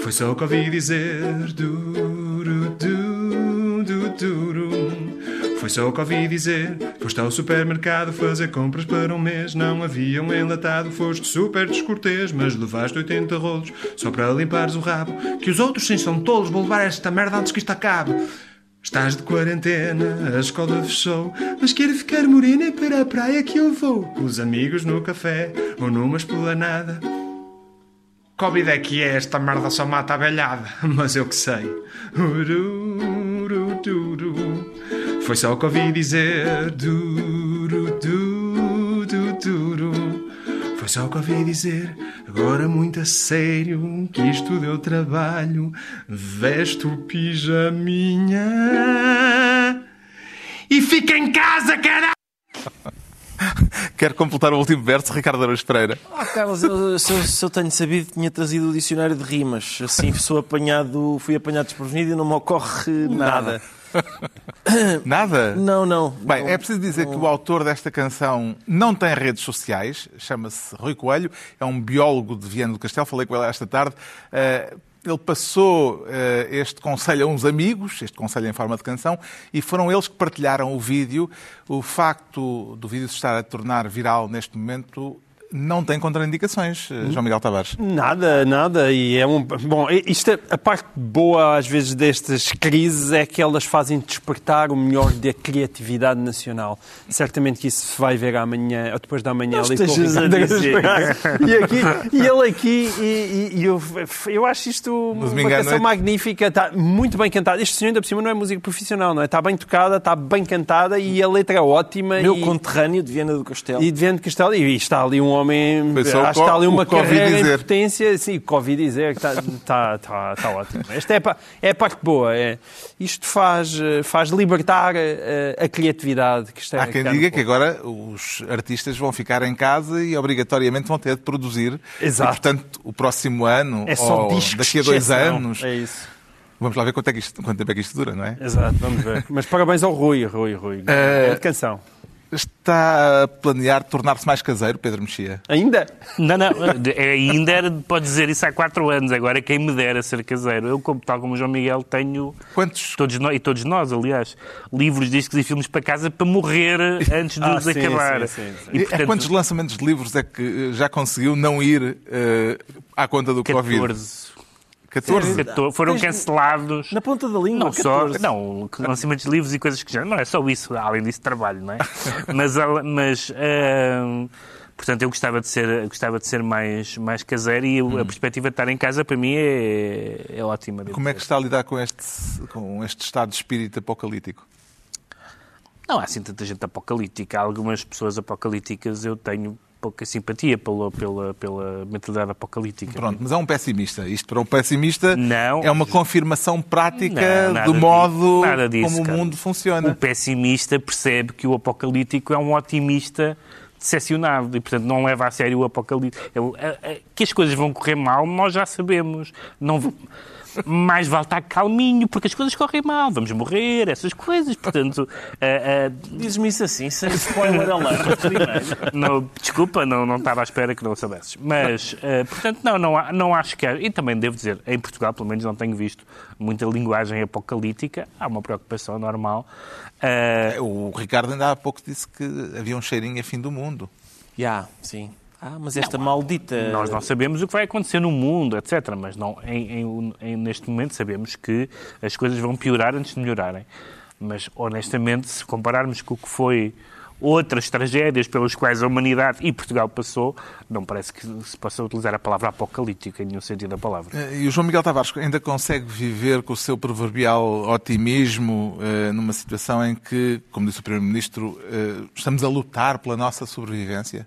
Foi só o que ouvi dizer. Duru, Foi só o que ouvi dizer. Foste ao supermercado fazer compras para um mês. Não havia um enlatado. Foste super descortês, mas levaste 80 rolos só para limpares o rabo. Que os outros sim são tolos. Vou levar esta merda antes que isto acabe. Estás de quarentena, a escola fechou, mas quero ficar morena para a praia que eu vou. Os amigos no café ou numa esplanada. Covid é que é, esta merda só mata a velhada, mas eu que sei. Uru, uru, duru. Foi só o que ouvi dizer. Duru, du, du, duru. Foi só o que ouvi dizer. Agora muito a sério, que isto deu trabalho. Veste o pijaminha e fica em casa, caralho! Quer completar o último verso, Ricardo Araújo Pereira? Ah, Carlos, eu- se, eu, se eu tenho sabido, tinha trazido o dicionário de rimas. Assim sou apanhado, fui apanhado desprevenido e não me ocorre nada. Nada? Não, não. Bem, não. é preciso dizer que o autor desta canção não tem redes sociais, chama-se Rui Coelho, é um biólogo de Viana do Castelo, falei com ele esta tarde. Eh, Ele passou eh, este conselho a uns amigos, este conselho em forma de canção, e foram eles que partilharam o vídeo. O facto do vídeo se estar a tornar viral neste momento não tem contraindicações, eh, João Miguel Tavares. Nada, nada. E é um. Bom, isto é, a parte boa, às vezes, destas crises é que elas fazem despertar o melhor da criatividade nacional. Certamente que isso se vai ver amanhã, ou depois da manhã, ali com a dizer. e, aqui, e ele aqui, e, e- e eu, eu acho isto uma canção magnífica, está muito bem cantada. Este senhor, ainda por cima, não é música profissional, não é? Está bem tocada, está bem cantada e a letra é ótima. Meu e, conterrâneo de Viana do Castelo. e de Viana de Castelo, e está ali um homem, Foi só o acho que está ali uma carreira em potência, sim, Covid dizer, que está, está, está, está ótimo. Esta é, a é a parte boa, é, isto faz, eh, faz libertar eh, a, criatividade que está Há quem diga que agora os artistas vão ficar em casa e obrigatoriamente vão ter de produzir. Exato. E, portanto, o próximo ano, É ou daqui a dois anos, É isso. vamos lá ver quanto, é que isto- quanto tempo é que isto dura, não é? Exato, vamos ver. Mas parabéns ao Rui, Rui, Rui. Grande canção. Está a planear tornar-se mais caseiro, Pedro Mexia? Ainda? Não, não, é- ainda era, pode dizer isso há quatro anos, agora quem me dera ser caseiro. Eu, como, tal como o João Miguel, tenho, Quantos, todos nós, e todos nós, aliás, livros, discos e filmes para casa para morrer antes de Ah, os sim, acabar. sim, sim, sim. E, portanto, quantos lançamentos de livros é que eh, já conseguiu não ir eh, à conta do Covid? 14. 14? 14 foram cancelados. Na ponta da língua, Não só, 14. não, lançamentos de livros e coisas que já. Não é só isso, além disso, trabalho, não é? mas, mas portanto, eu gostava de ser, gostava de ser mais, mais caseiro e Hum. a perspectiva de estar em casa, para mim, é, é ótima. Como é que está a lidar com este, com este estado de espírito apocalíptico? Não há assim tanta gente apocalíptica. Há algumas pessoas apocalípticas eu tenho pouca simpatia pela, pela, pela mentalidade apocalíptica. Pronto, mas é um pessimista. Isto para um pessimista Não. é uma confirmação prática Não, do modo disso, como cara. o mundo funciona. O pessimista percebe que o apocalíptico é um otimista decepcionado e, portanto, não leva a sério o apocalipse. A- a- Que as coisas vão correr mal, nós já sabemos. Não Mais vale estar calminho, porque as coisas correm mal, vamos morrer, essas coisas. Portanto, a- a- Dizes-me isso assim, sem spoiler alert. primeiro. não, desculpa, não, não estava à espera que não soubesses. Mas, eh, portanto, não, não, há- não acho que. E também devo dizer, em Portugal, pelo menos, não tenho visto muita linguagem apocalíptica. Há uma preocupação normal. Eh, O Ricardo ainda há pouco disse que havia um cheirinho a fim do mundo. Já, sim. Ah, mas esta maldita... Nós não sabemos o que vai acontecer no mundo, etc. Mas não, em- em- em- neste momento sabemos que as coisas vão piorar antes de melhorarem. Mas, honestamente, se compararmos com o que foi outras tragédias pelas quais a humanidade e Portugal passou, não parece que se possa utilizar a palavra apocalíptica em nenhum sentido da palavra. Eh, E o João Miguel Tavares ainda consegue viver com o seu proverbial otimismo eh, numa situação em que, como disse o Primeiro-Ministro, eh, estamos a lutar pela nossa sobrevivência?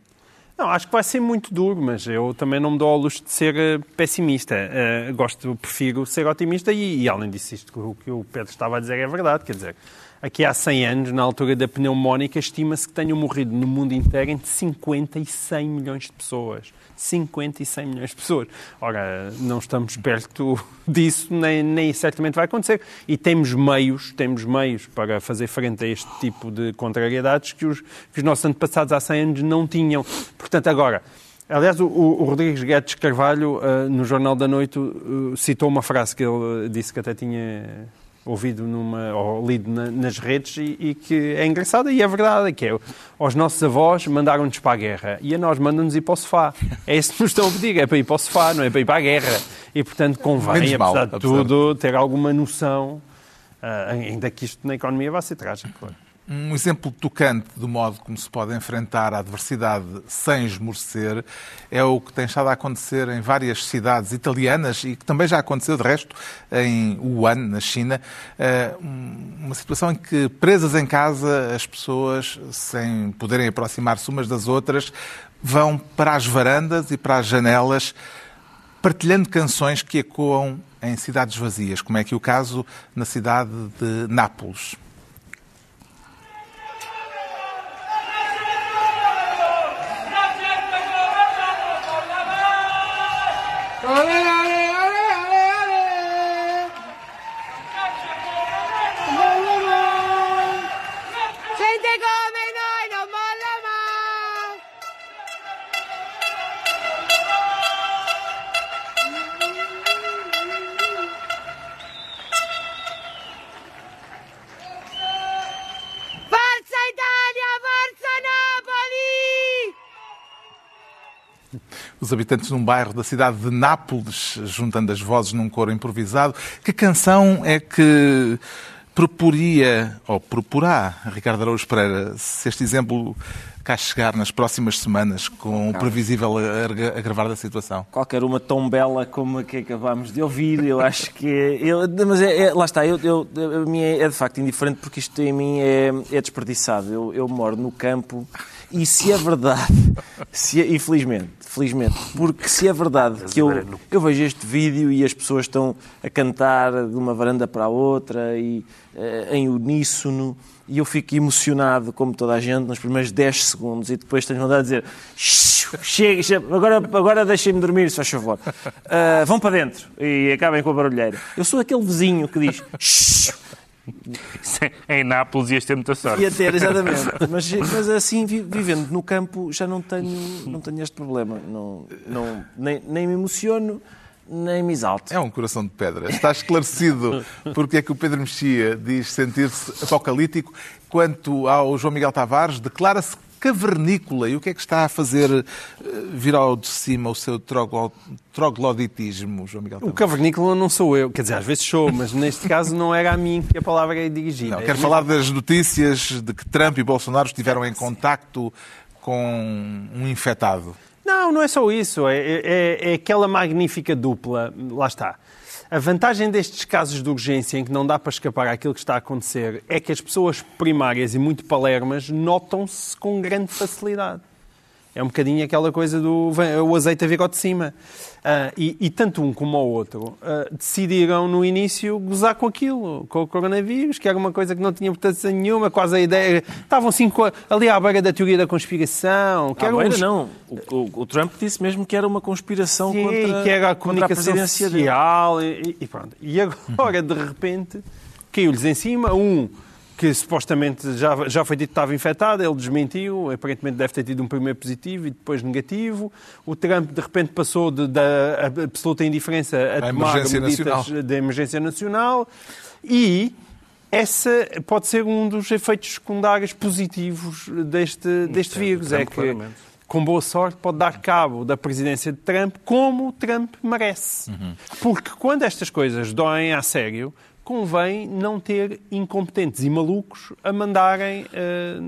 Não, acho que vai ser muito duro, mas eu também não me dou ao luxo de ser eh, pessimista. Eh, gosto, prefiro ser otimista e, e, além disso, isto que o Pedro estava a dizer é verdade. Quer dizer, aqui há 100 anos, na altura da pneumónica, estima-se que tenham morrido no mundo inteiro entre 50 e 100 milhões de pessoas. 50 e 100 milhões de pessoas. Ora, não estamos perto disso, nem, nem certamente vai acontecer. E temos meios, temos meios para fazer frente a este tipo de contrariedades que os, que os nossos antepassados há 100 anos não tinham. Portanto, agora, aliás, o, o Rodrigues Guedes Carvalho, uh, no Jornal da Noite, uh, citou uma frase que ele disse que até tinha ouvido numa, ou lido na, nas redes e, e, que é engraçada e é verdade, que é aos nossos avós mandaram-nos para a guerra e a nós mandam-nos ir para o sofá. É isso que nos estão a pedir, é para ir para o sofá, não é para ir para a guerra. E, portanto, convém, mal, apesar de apesar de- tudo, ter alguma noção, uh, ainda que isto na economia vai ser trágico. Claro. Um exemplo tocante do modo como se pode enfrentar a adversidade sem esmorecer é o que tem estado a acontecer em várias cidades italianas e que também já aconteceu, de resto, em Wuhan, na China. Eh, Uma situação em que, presas em casa, as pessoas, sem poderem aproximar-se umas das outras, vão para as varandas e para as janelas partilhando canções que ecoam em cidades vazias, como é aqui o caso na cidade de Nápoles. Gente Os habitantes de um bairro da cidade de Nápoles, juntando as vozes num coro improvisado. Que canção é que proporia, ou proporá, Ricardo Araújo Pereira, se este exemplo cá chegar nas próximas semanas, com o previsível agra- agravar da situação? qualquer uma tão bela como a que acabámos de ouvir, eu acho que é. eu- mas é, é- lá está, eu, eu, a minha é de facto indiferente porque isto em mim é, é desperdiçado. Eu, eu moro no campo e se é verdade, se é- infelizmente, felizmente, porque se é verdade que eu, eu vejo este vídeo e as pessoas estão a cantar de uma varanda para a outra e eh, em uníssono. E eu fico emocionado, como toda a gente, nos primeiros 10 segundos e depois tenho vontade de dizer chega, chega, agora, agora deixem-me dormir, se faz favor. Ah, vão para dentro e acabem com a barulheira. Eu sou aquele vizinho que diz em Nápoles ias ter muita sorte. ia ter, exatamente. Mas, mas assim, vi- vivendo no campo, já não tenho, não tenho este problema. Não, não, nem, nem me emociono, nem me exalto. É um coração de pedra. Está esclarecido porque é que o Pedro Mexia diz sentir-se apocalíptico, quanto ao João Miguel Tavares, declara-se cavernícola. E o que é que está a fazer eh, vir ao de cima o seu troglo- trogloditismo, João Miguel O Tavares? cavernícola não sou eu, quer dizer, às vezes sou, mas neste caso não era a mim que a palavra é dirigida. Não, quero falar das notícias de que Trump e Bolsonaro estiveram em contacto com um infectado. Não, não é só isso. É, é- é aquela magnífica dupla. Lá está. A vantagem destes casos de urgência em que não dá para escapar àquilo que está a acontecer é que as pessoas primárias e muito palermas notam-se com grande facilidade. É um bocadinho aquela coisa do o azeite a vir ao de cima. Uh, e, e, tanto um como o outro uh, decidiram no início gozar com aquilo, com o coronavírus, que era uma coisa que não tinha importância nenhuma, quase a ideia. Estavam assim ali à beira da teoria da conspiração. Que à beira, uns... não. O, o, o, Trump disse mesmo que era uma conspiração Sim, contra, que era a comunicação a social. E, e, pronto. E agora, de repente, caiu-lhes em cima um que supostamente já, já foi dito que estava infectado, ele desmentiu, aparentemente deve ter tido um primeiro positivo e depois negativo. O Trump, de repente, passou de, da absoluta indiferença a, a tomar medidas de emergência nacional e essa pode ser um dos efeitos secundários positivos deste, deste vírus. É que, com boa sorte, pode dar cabo da presidência de Trump como o Trump merece. Uhum. Porque quando estas coisas doem a sério, convém não ter incompetentes e malucos a mandarem uh,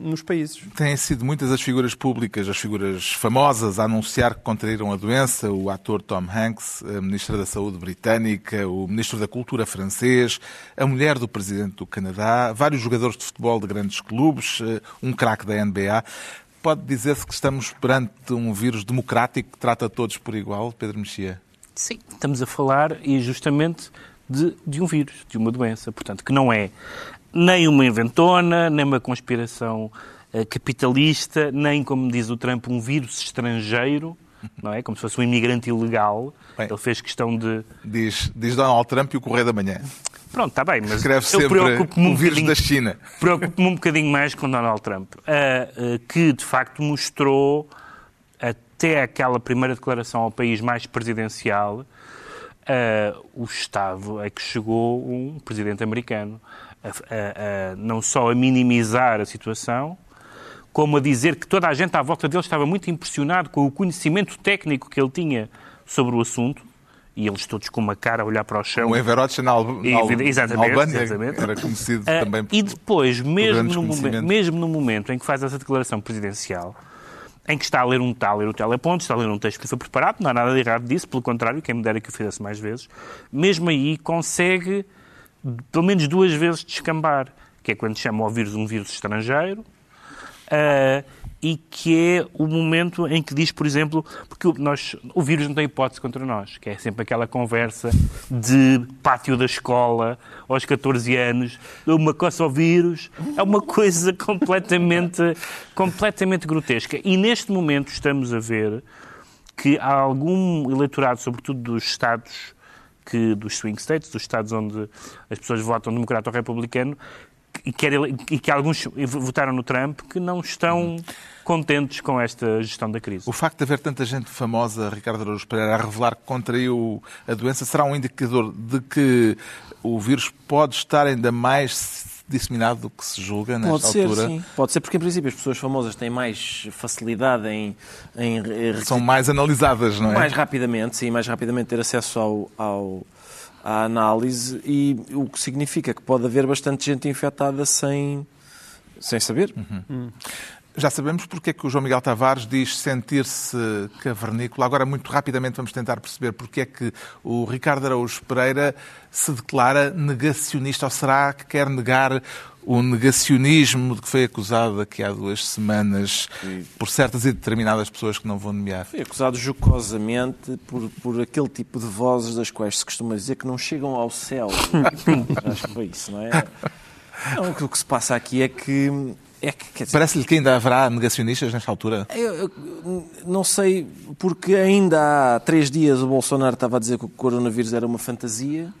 nos países. Têm sido muitas as figuras públicas, as figuras famosas, a anunciar que contraíram a doença. O ator Tom Hanks, a Ministra da Saúde britânica, o Ministro da Cultura francês, a mulher do Presidente do Canadá, vários jogadores de futebol de grandes clubes, uh, um craque da NBA. Pode dizer-se que estamos perante um vírus democrático que trata todos por igual, Pedro Mexia? Sim, estamos a falar e justamente de, de um vírus, de uma doença. Portanto, que não é nem uma inventona, nem uma conspiração uh, capitalista, nem, como diz o Trump, um vírus estrangeiro, não é? Como se fosse um imigrante ilegal. Bem, Ele fez questão de... Diz, diz Donald Trump e o Correio da Manhã. Pronto, está bem, mas Escreve eu preocupo-me um, um vírus da China. Preocupo-me um bocadinho mais com Donald Trump, uh, uh, que de facto mostrou até aquela primeira declaração ao país mais presidencial uh, o Estado é que chegou um presidente americano a, a, a, não só a minimizar a situação, como a dizer que toda a gente à volta dele estava muito impressionado com o conhecimento técnico que ele tinha sobre o assunto, e eles todos com uma cara a olhar para o chão. O Everett na, Al na, exatamente, Albânia, exatamente. era conhecido uh, também por E depois, mesmo no, momento, mesmo no momento em que faz essa declaração presidencial, em que está a ler um, está a ler o teleponto, está a ler um texto que foi preparado, não há nada de errado disso, pelo contrário, quem me dera que o fizesse mais vezes, mesmo aí consegue pelo menos duas vezes descambar, que é quando chama o vírus um vírus estrangeiro, uh, e que é o momento em que diz, por exemplo, porque nós, o vírus não tem hipótese contra nós, que é sempre aquela conversa de pátio da escola aos 14 anos, uma coça ao vírus, é uma coisa completamente, completamente grotesca. E neste momento estamos a ver que há algum eleitorado, sobretudo dos Estados que, dos swing states, dos Estados onde as pessoas votam democrata ou republicano, e que, e que alguns votaram no Trump que não estão contentes com esta gestão da crise. O facto de haver tanta gente famosa, Ricardo Araújo Pereira, a revelar que contraiu a doença, será um indicador de que o vírus pode estar ainda mais disseminado do que se julga nesta Pode ser, altura? Sim. Pode ser, porque em princípio as pessoas famosas têm mais facilidade em... em... São mais analisadas, não é? Mais rapidamente, sim, mais rapidamente ter acesso ao, ao à análise e o que significa que pode haver bastante gente infectada sem, sem saber. Uhum. Hum. Já sabemos porque é que o João Miguel Tavares diz sentir-se cavernícola. Agora, muito rapidamente, vamos tentar perceber porque é que o Ricardo Araújo Pereira se declara negacionista, ou será que quer negar o negacionismo de que foi acusado aqui há duas semanas por certas e determinadas pessoas que não vão nomear? Foi acusado jocosamente por, por aquele tipo de vozes das quais se costuma dizer que não chegam ao céu. Acho que foi isso, não é? Não, o que se passa aqui é que é que, Parece-lhe que ainda haverá negacionistas nesta altura? Eu, eu, não sei, porque ainda há três dias o Bolsonaro estava a dizer que o coronavírus era uma fantasia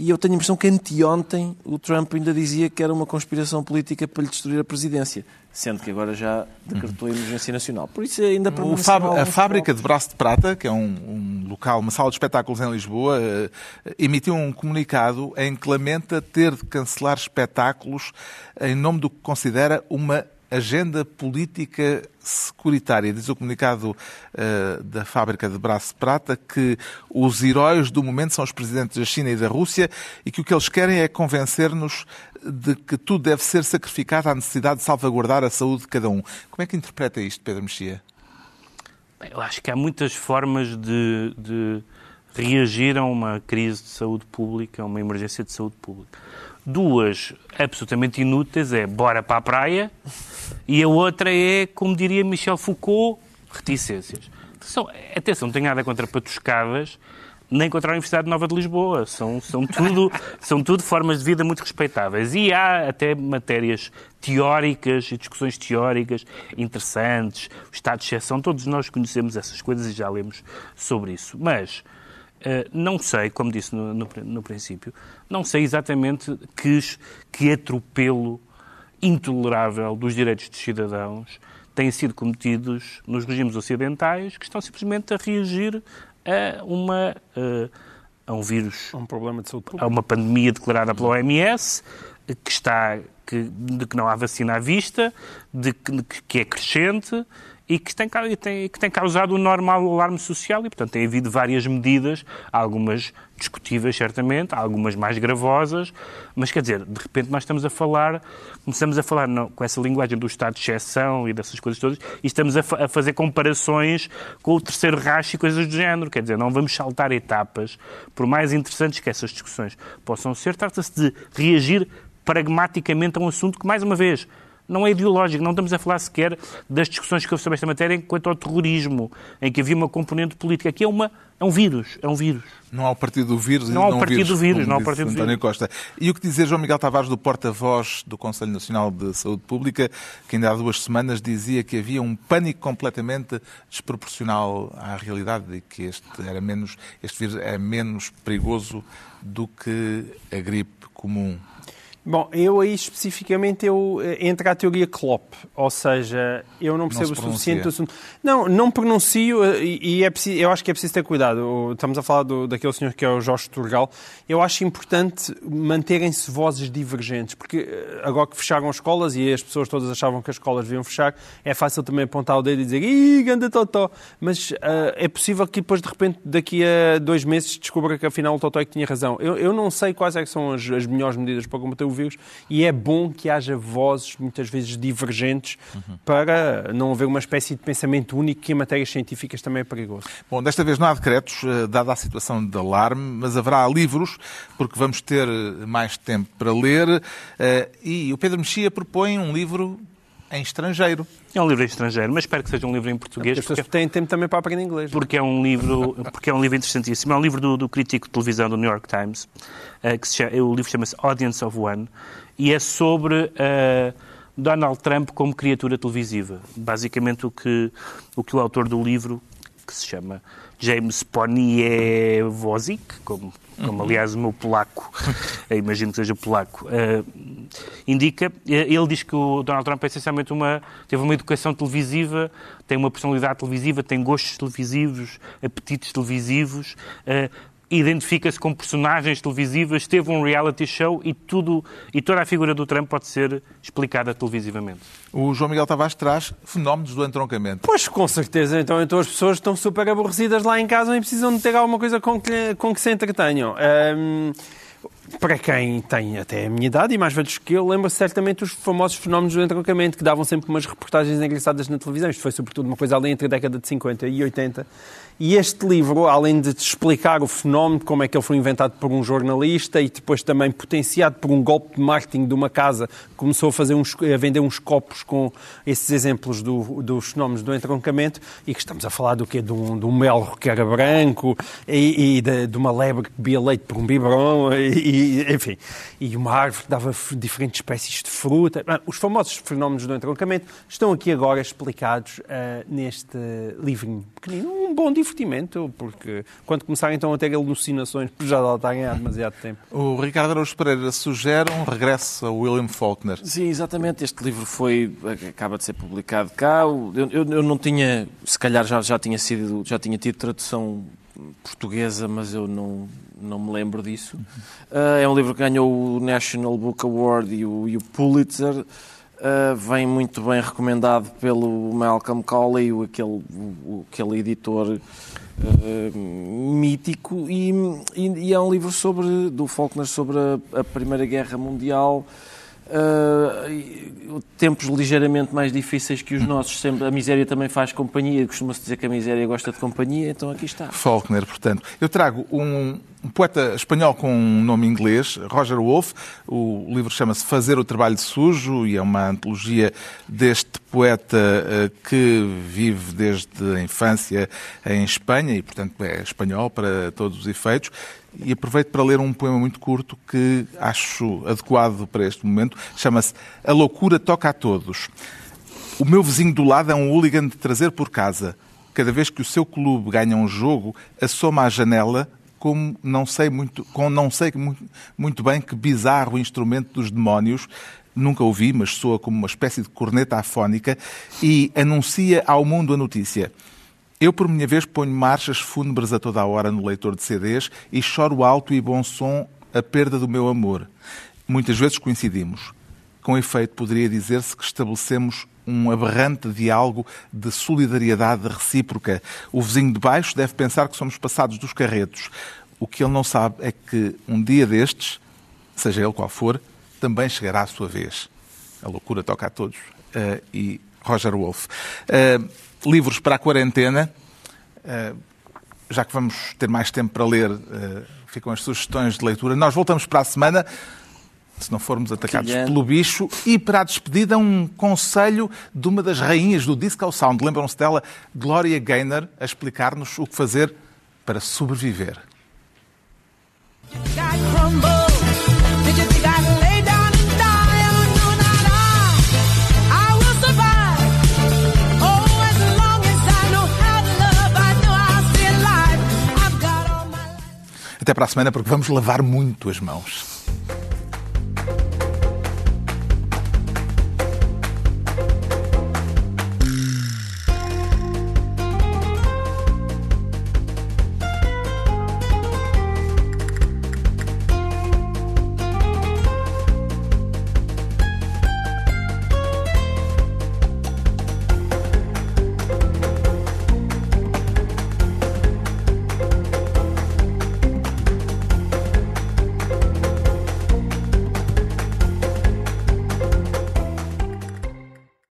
e eu tenho a impressão que anteontem o Trump ainda dizia que era uma conspiração política para lhe destruir a presidência, sendo que agora já decretou a emergência nacional. Por isso ainda o Fab, A fábrica de Braço de Prata, que é um, um, local, uma sala de espetáculos em Lisboa, uh, emitiu um comunicado em que lamenta ter de cancelar espetáculos em nome do que considera uma agenda política securitária. Diz o comunicado uh, da fábrica de Braço Prata que os heróis do momento são os presidentes da China e da Rússia e que o que eles querem é convencer-nos de que tudo deve ser sacrificado à necessidade de salvaguardar a saúde de cada um. Como é que interpreta isto, Pedro Mexia? Eu acho que há muitas formas de, de reagir a uma crise de saúde pública, a uma emergência de saúde pública. Duas absolutamente inúteis é bora para a praia e a outra é, como diria Michel Foucault, reticências. Atenção, atenção não tenho nada contra patuscadas, nem contra a Universidade Nova de Lisboa. São, são, tudo, são tudo formas de vida muito respeitáveis. E há até matérias teóricas e discussões teóricas interessantes, o estado de exceção, todos nós conhecemos essas coisas e já lemos sobre isso. Mas não sei, como disse no, no, no, princípio, não sei exatamente que, que atropelo intolerável dos direitos dos cidadãos têm sido cometidos nos regimes ocidentais que estão simplesmente a reagir a uma uh, a um vírus, a um problema de saúde pública, a uma pandemia declarada pela OMS que está que, de que não há vacina à vista, de que, que é crescente e que tem, que tem causado um normal alarme social e, portanto, tem havido várias medidas, algumas discutíveis, certamente, algumas mais gravosas, mas, quer dizer, de repente nós estamos a falar, começamos a falar não, com essa linguagem do estado de exceção e dessas coisas todas, e estamos a, a fazer comparações com o terceiro racho e coisas do género, quer dizer, não vamos saltar etapas, por mais interessantes que essas discussões possam ser, trata-se de reagir pragmaticamente a um assunto que, mais uma vez, não é ideológico, não estamos a falar sequer das discussões que houve sobre esta matéria quanto ao terrorismo, em que havia uma componente política. Aqui é, uma, é um vírus, é um vírus. Não há o partido do vírus não há o partido vírus, do vírus, não há o partido do António Costa. E o que dizer João Miguel Tavares, do porta-voz do Conselho Nacional de Saúde Pública, que ainda há duas semanas dizia que havia um pânico completamente desproporcional à realidade e que este, era menos, este vírus é menos perigoso do que a gripe comum. Bom, eu aí especificamente eu eh, entra a teoria Klopp, ou seja, eu não percebo não o suficiente do assunto. Não, não pronuncio eh, e, e é preciso, eu acho que é preciso ter cuidado. Estamos a falar do, daquele senhor que é o Jorge Turgal. Eu acho importante manterem-se vozes divergentes, porque eh, agora que fecharam as escolas e as pessoas todas achavam que as escolas deviam fechar, é fácil também apontar o dedo e dizer ih, ganda totó. Mas uh, é possível que depois, de repente, daqui a dois meses, descubra que afinal o totó é que tinha razão. Eu, eu não sei quais é são as, as melhores medidas para combater o vírus e é bom que haja vozes muitas vezes divergentes uhum. para não haver uma espécie de pensamento único que em matérias científicas também é perigoso. Bom, desta vez não há decretos, eh, dada a situação de alarme, mas haverá livros, porque vamos ter eh, mais tempo para ler, eh, e o Pedro Mexia propõe um livro em estrangeiro. É um livro estrangeiro, mas espero que seja um livro em português. As pessoas têm tempo também para aprender inglês. Porque é um livro, porque é um livro interessantíssimo. É um livro do, do crítico de televisão do New York Times, uh, que chama, o livro chama-se Audience of One, e é sobre uh, Donald Trump como criatura televisiva. Basicamente o que o, que o autor do livro, que se chama James Poniewozik, como, como uhum. aliás o meu polaco, imagino que seja polaco, uh, indica. Ele diz que o Donald Trump é essencialmente uma, teve uma educação televisiva, tem uma personalidade televisiva, tem gostos televisivos, apetites televisivos, uh, identifica-se com personagens televisivas, teve um reality show e tudo e toda a figura do Trump pode ser explicada televisivamente. O João Miguel Tavares traz fenómenos do entroncamento. Pois, com certeza. Então, então as pessoas estão super aborrecidas lá em casa e precisam de ter alguma coisa com que, com que se entretenham. Um, para quem tem até a minha idade e mais velhos que eu, lembra-se certamente os famosos fenómenos do entroncamento, que davam sempre umas reportagens engraçadas na televisão. Isto foi sobretudo uma coisa ali entre a década de 50 e 80. E este livro, além de te explicar o fenómeno, como é que ele foi inventado por um jornalista e depois também potenciado por um golpe de marketing de uma casa, começou a, fazer uns, a vender uns copos com esses exemplos do, dos fenómenos do entroncamento, e que estamos a falar do quê? De um, de um melro que era branco, e, e de, de, uma lebre que bebia leite por um biberon, e, enfim, e uma árvore que dava diferentes espécies de fruta. Os famosos fenómenos do entroncamento estão aqui agora explicados uh, neste livrinho pequenino, um bom divertimento, porque quando começarem então a ter alucinações, já lá estarem há demasiado tempo. O Ricardo Araújo Pereira sugere um regresso a William Faulkner. Sim, exatamente. Este livro foi, acaba de ser publicado cá. Eu, eu, eu não tinha, se calhar já, já, tinha sido, já tinha tido tradução portuguesa, mas eu não, não me lembro disso. Uh, é um livro que ganhou o National Book Award e o, e o Pulitzer. Uh, vem muito bem recomendado pelo Malcolm Colley, aquele, o, aquele editor uh, mítico, e, e, e, é um livro sobre, do Faulkner sobre a, a Primeira Guerra Mundial. Uh, tempos ligeiramente mais difíceis que os nossos. Sempre, a miséria também faz companhia. Costuma-se dizer que a miséria gosta de companhia, então aqui está. Faulkner, portanto. Eu trago um, um poeta espanhol com um nome inglês, Roger Wolff. O livro chama-se Fazer o Trabalho Sujo e é uma antologia deste poeta uh, que vive desde a infância em Espanha e, portanto, é espanhol para todos os efeitos e aproveito para ler um poema muito curto que acho adequado para este momento. Chama-se A Loucura Toca a Todos. O meu vizinho do lado é um hooligan de trazer por casa. Cada vez que o seu clube ganha um jogo, assoma à janela como não sei muito, com não sei muito, muito bem que bizarro instrumento dos demónios, nunca ouvi, mas soa como uma espécie de corneta afónica, e anuncia ao mundo a notícia. Eu, por minha vez, ponho marchas fúnebres a toda a hora no leitor de CDs e choro alto e bom som a perda do meu amor. Muitas vezes coincidimos. Com efeito, poderia dizer-se que estabelecemos um aberrante diálogo de solidariedade recíproca. O vizinho de baixo deve pensar que somos passados dos carretos. O que ele não sabe é que um dia destes, seja ele qual for, também chegará a sua vez. A loucura toca a todos. Uh, e Roger Wolff. Uh, livros para a quarentena. Uh, já que vamos ter mais tempo para ler, ficam as sugestões de leitura. Nós voltamos para a semana se não formos atacados pelo bicho. E para a despedida, um conselho de uma das rainhas do Disco Sound. Lembram-se dela? Gloria Gaynor, a explicar-nos o que fazer para sobreviver. Até para a semana, porque vamos lavar muito as mãos.